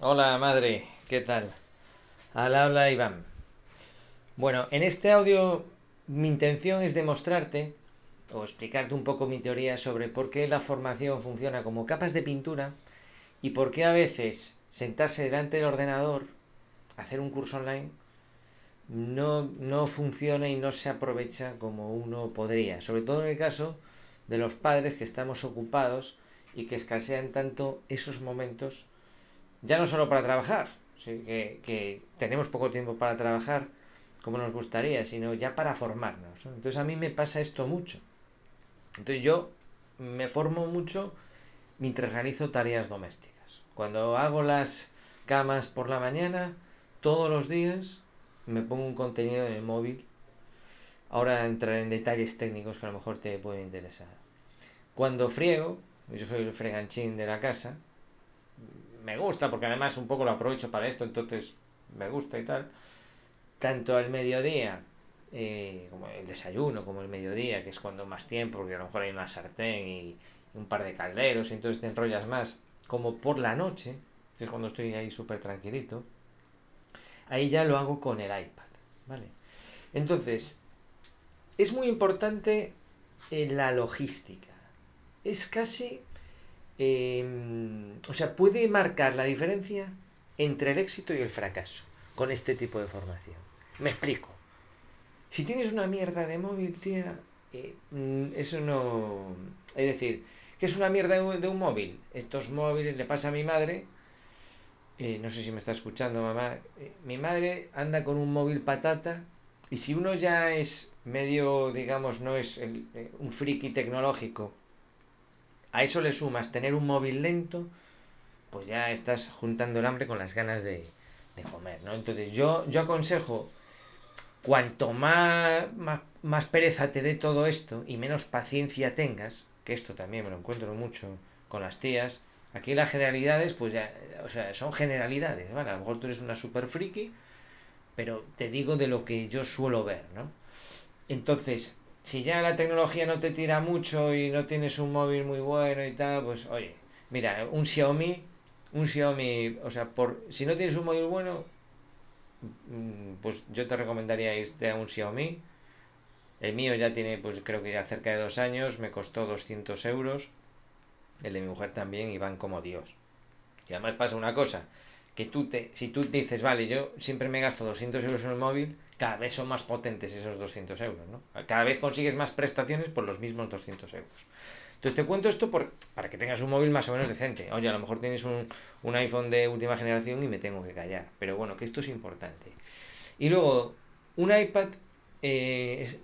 Hola madre, ¿qué tal? Al habla Iván. Bueno, en este audio mi intención es demostrarte o explicarte un poco mi teoría sobre por qué la formación funciona como capas de pintura y por qué a veces sentarse delante del ordenador, hacer un curso online, no, no funciona y no se aprovecha como uno podría. Sobre todo en el caso de los padres que estamos ocupados y que escasean tanto esos momentos ya no solo para trabajar, que, tenemos poco tiempo para trabajar como nos gustaría, sino ya para formarnos. Entonces a mí me pasa esto mucho. Entonces yo me formo mucho mientras realizo tareas domésticas. Cuando hago las camas por la mañana, todos los días me pongo un contenido en el móvil. Ahora entraré en detalles técnicos que a lo mejor te pueden interesar. Cuando friego, yo soy el freganchín de la casa, me gusta porque además un poco lo aprovecho para esto, entonces me gusta y tal. Tanto al mediodía, eh, como el desayuno, como el mediodía, que es cuando más tiempo, porque a lo mejor hay una sartén y un par de calderos, y entonces te enrollas más, como por la noche, que es cuando estoy ahí súper tranquilito, ahí ya lo hago con el iPad, ¿vale? Entonces, es muy importante en la logística. Es casi eh, o sea, puede marcar la diferencia entre el éxito y el fracaso con este tipo de formación. Me explico. Si tienes una mierda de móvil, tía, eh, mm, eso no... Es decir, ¿qué es una mierda de un, móvil? Estos móviles le pasa a mi madre, eh, no sé si me está escuchando mamá, eh, mi madre anda con un móvil patata y si uno ya es medio, digamos, no es el, un friki tecnológico, a eso le sumas tener un móvil lento, pues ya estás juntando el hambre con las ganas de, comer, ¿no? Entonces yo, yo aconsejo, cuanto más, más, pereza te dé todo esto y menos paciencia tengas, que esto también me lo encuentro mucho con las tías, aquí las generalidades, pues ya, o sea, son generalidades, ¿vale? A lo mejor tú eres una super friki, pero te digo de lo que yo suelo ver, ¿no? Entonces, si ya la tecnología no te tira mucho y no tienes un móvil muy bueno y tal, pues oye, mira, un Xiaomi, un Xiaomi, o sea, por si no tienes un móvil bueno, mm, pues yo te recomendaría irte a un Xiaomi. El mío ya tiene, pues creo que ya cerca de dos años, me costó 200 euros. El de mi mujer también y van como Dios. Y además pasa una cosa, que tú te, si tú dices, vale, yo siempre me gasto 200 euros en el móvil, cada vez son más potentes esos 200 euros, ¿no? Cada vez consigues más prestaciones por los mismos 200 euros. Entonces te cuento esto por, para que tengas un móvil más o menos decente. Oye, a lo mejor tienes un, un iPhone de última generación y me tengo que callar. Pero bueno, que esto es importante. Y luego, un iPad, eh,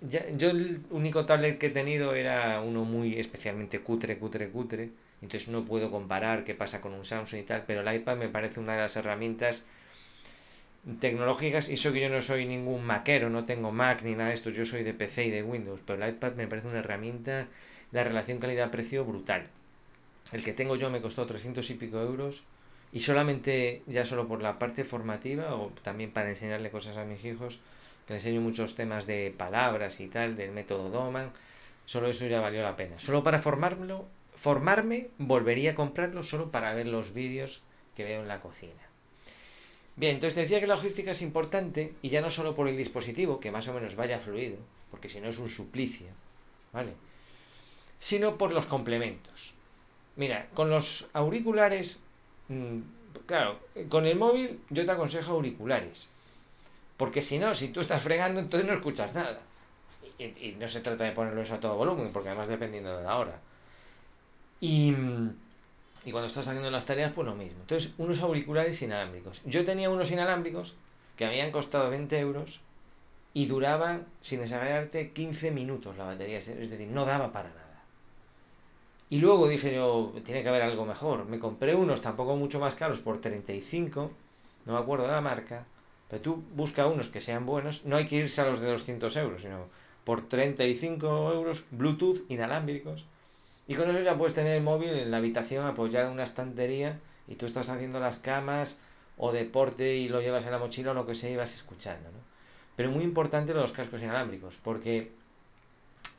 yo el único tablet que he tenido era uno muy especialmente cutre, cutre, cutre entonces no puedo comparar qué pasa con un Samsung y tal, pero el iPad me parece una de las herramientas tecnológicas, y eso que yo no soy ningún maquero, no tengo Mac ni nada de esto, yo soy de PC y de Windows, pero el iPad me parece una herramienta, la relación calidad-precio brutal. El que tengo yo me costó 300 y pico euros, y solamente, ya solo por la parte formativa, o también para enseñarle cosas a mis hijos, que enseño muchos temas de palabras y tal, del método Doman, solo eso ya valió la pena. Solo para formarlo formarme, volvería a comprarlo solo para ver los vídeos que veo en la cocina. Bien, entonces decía que la logística es importante y ya no solo por el dispositivo, que más o menos vaya fluido, porque si no es un suplicio, ¿vale? Sino por los complementos. Mira, con los auriculares, mm, claro, con el móvil yo te aconsejo auriculares, porque si no, si tú estás fregando, entonces no escuchas nada. Y, y no se trata de ponerlo eso a todo volumen, porque además dependiendo de la hora. Y, y cuando estás haciendo las tareas, pues lo mismo. Entonces, unos auriculares inalámbricos. Yo tenía unos inalámbricos que habían costado 20 euros y duraban, sin exagerarte, 15 minutos la batería. Es decir, no daba para nada. Y luego dije yo, tiene que haber algo mejor. Me compré unos tampoco mucho más caros por 35, no me acuerdo de la marca, pero tú busca unos que sean buenos. No hay que irse a los de 200 euros, sino por 35 euros, Bluetooth inalámbricos y con eso ya puedes tener el móvil en la habitación apoyado en una estantería y tú estás haciendo las camas o deporte y lo llevas en la mochila o lo que sea y vas escuchando. ¿no? Pero muy importante los cascos inalámbricos porque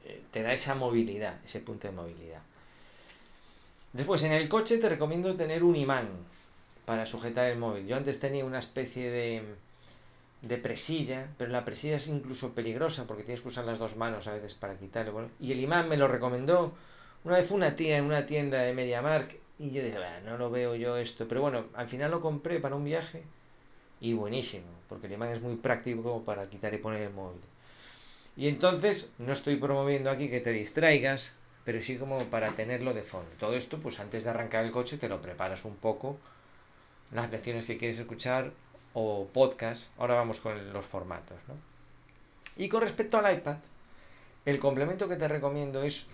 eh, te da esa movilidad, ese punto de movilidad. Después, en el coche te recomiendo tener un imán. para sujetar el móvil. Yo antes tenía una especie de, de presilla, pero la presilla es incluso peligrosa porque tienes que usar las dos manos a veces para quitarlo. y el imán me lo recomendó una vez una tía en una tienda de MediaMark y yo dije, no lo veo yo esto. Pero bueno, al final lo compré para un viaje y buenísimo, porque el imán es muy práctico para quitar y poner el móvil. Y entonces, no estoy promoviendo aquí que te distraigas, pero sí como para tenerlo de fondo. Todo esto, pues antes de arrancar el coche, te lo preparas un poco, las lecciones que quieres escuchar o podcast. Ahora vamos con los formatos, ¿no? Y con respecto al iPad, el complemento que te recomiendo es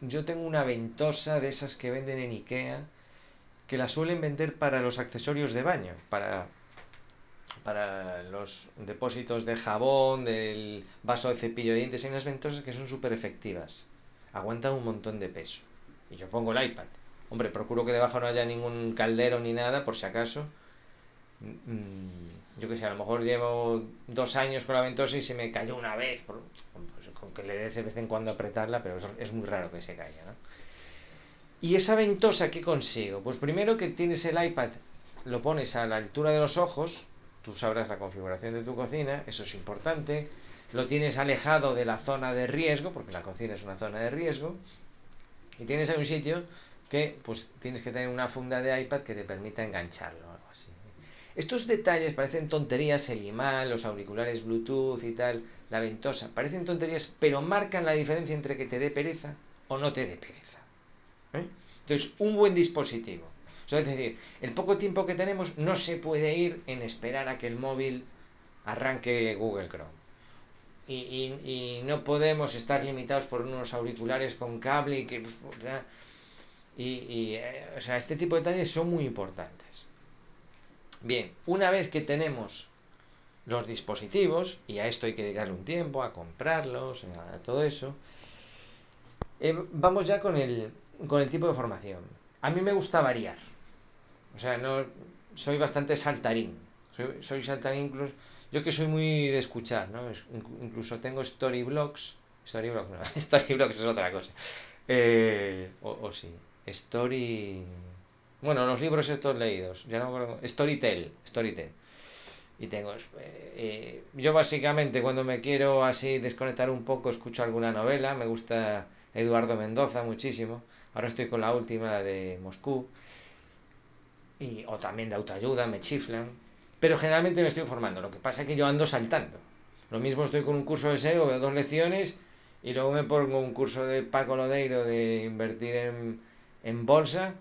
yo tengo una ventosa de esas que venden en Ikea, que la suelen vender para los accesorios de baño, para, para los depósitos de jabón, del vaso de cepillo de dientes. Hay unas ventosas que son súper efectivas, aguantan un montón de peso. Y yo pongo el iPad. Hombre, procuro que debajo no haya ningún caldero ni nada, por si acaso. Mm, yo que sé, a lo mejor llevo dos años con la ventosa y se me cayó una vez. Por, que le dé de vez en cuando apretarla, pero es, muy raro que se caiga, ¿no? ¿Y esa ventosa qué consigo? Pues primero que tienes el iPad, lo pones a la altura de los ojos, tú sabrás la configuración de tu cocina, eso es importante, lo tienes alejado de la zona de riesgo, porque la cocina es una zona de riesgo, y tienes ahí un sitio que pues tienes que tener una funda de iPad que te permita engancharlo. Estos detalles parecen tonterías, el imán, los auriculares Bluetooth y tal, la ventosa, parecen tonterías, pero marcan la diferencia entre que te dé pereza o no te dé pereza. ¿eh? Entonces, un buen dispositivo. es decir, el poco tiempo que tenemos no se puede ir en esperar a que el móvil arranque Google Chrome. Y, no podemos estar limitados por unos auriculares con cable y que... Eh, o sea, este tipo de detalles son muy importantes. Bien, una vez que tenemos los dispositivos, y a esto hay que dedicarle un tiempo, a comprarlos, a todo eso, eh, vamos ya con el, con el tipo de formación. A mí me gusta variar. O sea, no soy bastante saltarín. Soy, saltarín incluso. Yo que soy muy de escuchar, ¿no? incluso tengo storyblogs. Storyblogs, no, storyblogs es otra cosa. Eh, o sí. Story. Bueno, los libros estos leídos, ya no acuerdo. Storytel, Storytel. Y tengo. Eh, eh, yo básicamente cuando me quiero así desconectar un poco escucho alguna novela. Me gusta Eduardo Mendoza muchísimo. Ahora estoy con la última de Moscú. Y, o también de autoayuda, me chiflan. Pero generalmente me estoy informando. Lo que pasa es que yo ando saltando. Lo mismo estoy con un curso de SEO, veo dos lecciones y luego me pongo un curso de Paco Lodeiro de invertir en, en bolsa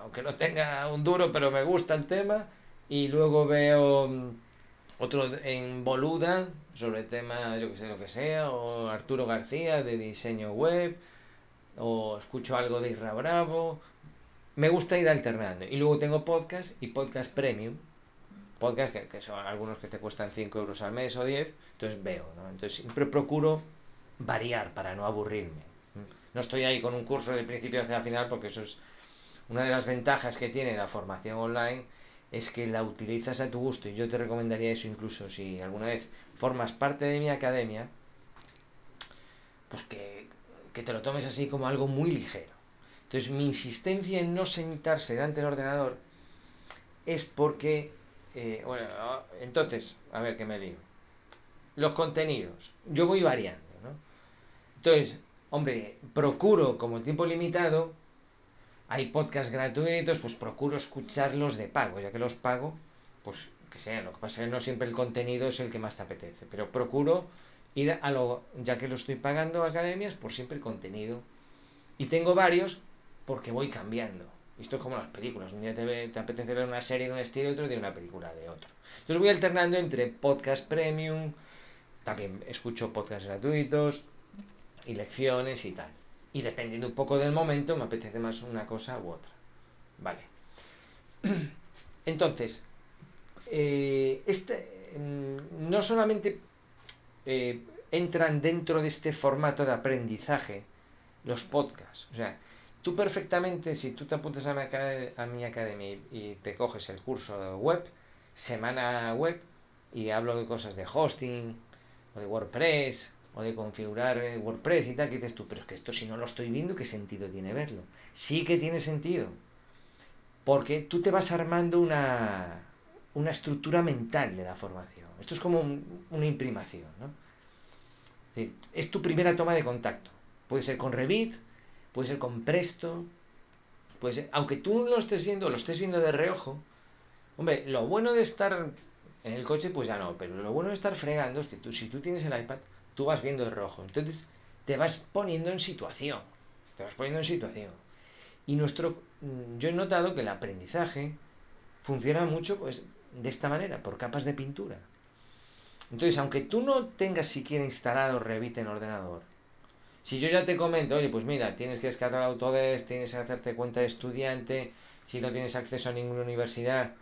aunque no tenga un duro, pero me gusta el tema. Y luego veo mm, otro en Boluda sobre el tema, yo que sé, lo que sea, o Arturo García de diseño web, o escucho algo de Isra Bravo. Me gusta ir alternando. Y luego tengo podcast y podcast premium. Podcast que, son algunos que te cuestan 5 euros al mes o 10. Entonces veo, ¿no? Entonces siempre procuro variar para no aburrirme. No estoy ahí con un curso de principio hacia final porque eso es una de las ventajas que tiene la formación online es que la utilizas a tu gusto y yo te recomendaría eso incluso si alguna vez formas parte de mi academia, pues que, te lo tomes así como algo muy ligero. Entonces mi insistencia en no sentarse delante del ordenador es porque, eh, bueno, entonces, a ver qué me digo. Los contenidos, yo voy variando, ¿no? Entonces, hombre, procuro como el tiempo limitado, hay podcasts gratuitos, pues procuro escucharlos de pago, ya que los pago, pues que sea, lo que pasa es que no siempre el contenido es el que más te apetece, pero procuro ir a lo, ya que lo estoy pagando academias, por siempre contenido. Y tengo varios porque voy cambiando. Esto es como las películas, un día te, te apetece ver una serie de un estilo y otro de una película de otro. Entonces voy alternando entre podcast premium, también escucho podcasts gratuitos y lecciones y tal. Y dependiendo un poco del momento, me apetece más una cosa u otra. Vale. Entonces, eh, este, mm, no solamente eh, entran dentro de este formato de aprendizaje los podcasts. O sea, tú perfectamente, si tú te apuntas a mi, a mi academia y, te coges el curso web, semana web, y hablo de cosas de hosting, o de WordPress, o de configurar eh, WordPress y tal, que dices tú, pero es que esto si no lo estoy viendo, ¿qué sentido tiene verlo? Sí que tiene sentido. porque tú te vas armando una, una estructura mental de la formación. Esto es como una imprimación, ¿no? Es tu primera toma de contacto. Puede ser con Revit, puede ser con Presto, puede ser, aunque tú lo estés viendo, lo estés viendo de reojo, hombre, lo bueno de estar en el coche, pues ya no, pero lo bueno de estar fregando es que tú, si tú tienes el iPad, tú vas viendo de reojo. Entonces te vas poniendo en situación. Te vas poniendo en situación. Y nuestro, mm, yo he notado que el aprendizaje funciona mucho pues, de esta manera, por capas de pintura. Entonces, aunque tú no tengas siquiera instalado Revit en ordenador, si yo ya te comento, oye, pues mira, tienes que descargar Autodesk, tienes que hacerte cuenta de estudiante, si no tienes acceso a ninguna universidad,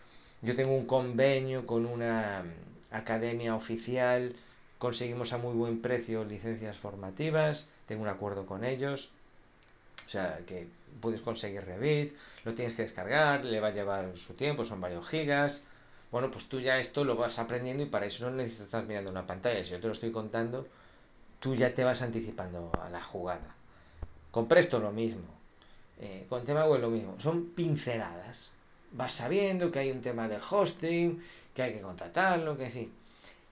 yo tengo un convenio con una mm, academia oficial, conseguimos a muy buen precio licencias formativas, tengo un acuerdo con ellos, o sea, que puedes conseguir Revit, lo tienes que descargar, le va a llevar su tiempo, son varios gigas. Bueno, pues tú ya esto lo vas aprendiendo y para eso no necesitas estar mirando una pantalla. Si yo te lo estoy contando, tú ya te vas anticipando a la jugada. Con Presto lo mismo. Eh, con tema web lo mismo. Son pinceladas. Vas sabiendo que hay un tema de hosting, que hay que contratarlo, que sí.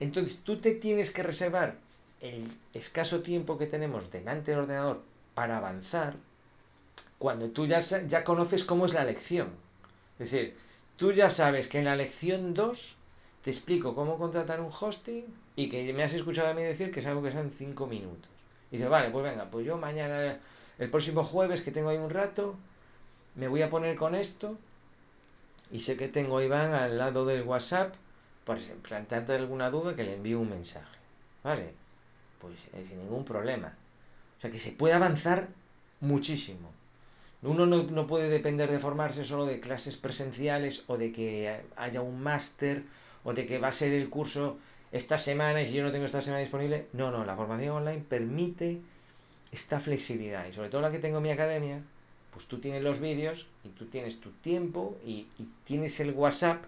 Entonces tú te tienes que reservar el escaso tiempo que tenemos delante del ordenador para avanzar cuando tú ya, ya conoces cómo es la lección. Es decir, tú ya sabes que en la lección 2 te explico cómo contratar un hosting y que me has escuchado a mí decir que es algo que está en 5 minutos. Y dices, vale, pues venga, pues yo mañana, el próximo jueves que tengo ahí un rato, me voy a poner con esto y sé que tengo a Iván al lado del WhatsApp, por plantearte alguna duda que le envío un mensaje. ¿Vale? Pues eh, sin ningún problema. O sea que se puede avanzar muchísimo. Uno no, puede depender de formarse solo de clases presenciales o de que haya un máster o de que va a ser el curso esta semana y si yo no tengo esta semana disponible. No, no, la formación online permite esta flexibilidad y sobre todo la que tengo en mi academia, pues tú tienes los vídeos y tú tienes tu tiempo y, tienes el WhatsApp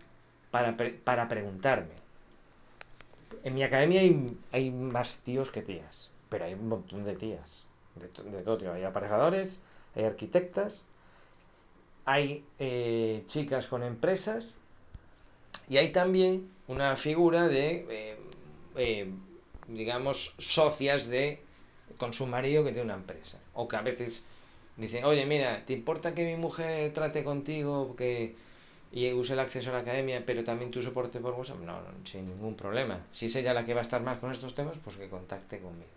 para, para, preguntarme. En mi academia hay, más tíos que tías, pero hay un montón de tías, de, todo tipo. Hay aparejadores, hay arquitectas, hay eh, chicas con empresas y hay también una figura de, eh, eh, digamos, socias de con su marido que tiene una empresa. O que a veces dicen, oye, mira, ¿te importa que mi mujer trate contigo que, y use el acceso a la academia, pero también tu soporte por WhatsApp? No, sin ningún problema. Si es ella la que va a estar más con estos temas, pues que contacte conmigo.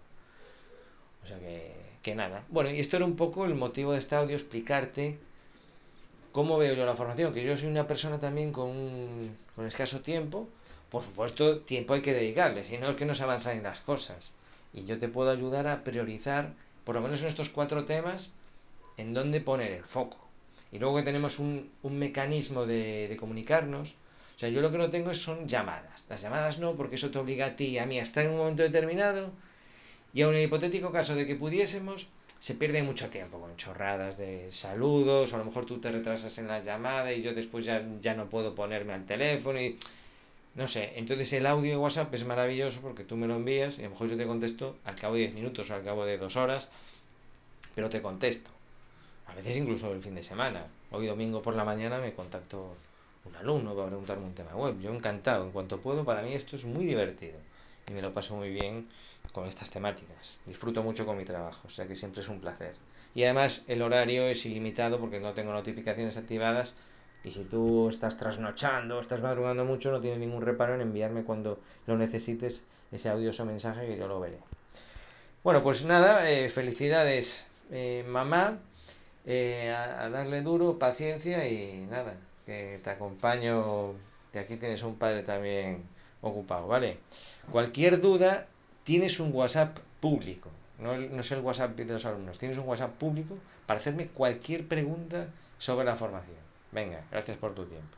O sea que, nada. Bueno, y esto era un poco el motivo de este audio, explicarte cómo veo yo la formación, que yo soy una persona también con, con escaso tiempo. Por supuesto, tiempo hay que dedicarle, si no es que no se avanzan en las cosas. Y yo te puedo ayudar a priorizar, por lo menos en estos cuatro temas, en dónde poner el foco. Y luego que tenemos un, un mecanismo de, de, comunicarnos. O sea, yo lo que no tengo son llamadas. Las llamadas no, porque eso te obliga a ti y a mí a estar en un momento determinado y aun en el hipotético caso de que pudiésemos, se pierde mucho tiempo con chorradas de saludos, o a lo mejor tú te retrasas en la llamada y yo después ya, ya no puedo ponerme al teléfono y no sé. Entonces el audio de WhatsApp es maravilloso porque tú me lo envías y a lo mejor yo te contesto al cabo de 10 minutos o al cabo de 2 horas, pero te contesto. A veces incluso el fin de semana. Hoy domingo por la mañana me contacto un alumno para preguntarme un tema web. Yo encantado, en cuanto puedo, para mí esto es muy divertido y me lo paso muy bien con estas temáticas. Disfruto mucho con mi trabajo, o sea que siempre es un placer. Y además el horario es ilimitado porque no tengo notificaciones activadas y si tú estás trasnochando, estás madrugando mucho, no tienes ningún reparo en enviarme cuando lo necesites ese audioso mensaje que yo lo veré. Bueno, pues nada, eh, felicidades eh, mamá, eh, a, darle duro, paciencia y nada, que te acompaño, que aquí tienes un padre también ocupado, ¿vale? Cualquier duda, tienes un WhatsApp público, no, no es el WhatsApp de los alumnos, tienes un WhatsApp público para hacerme cualquier pregunta sobre la formación. Venga, gracias por tu tiempo.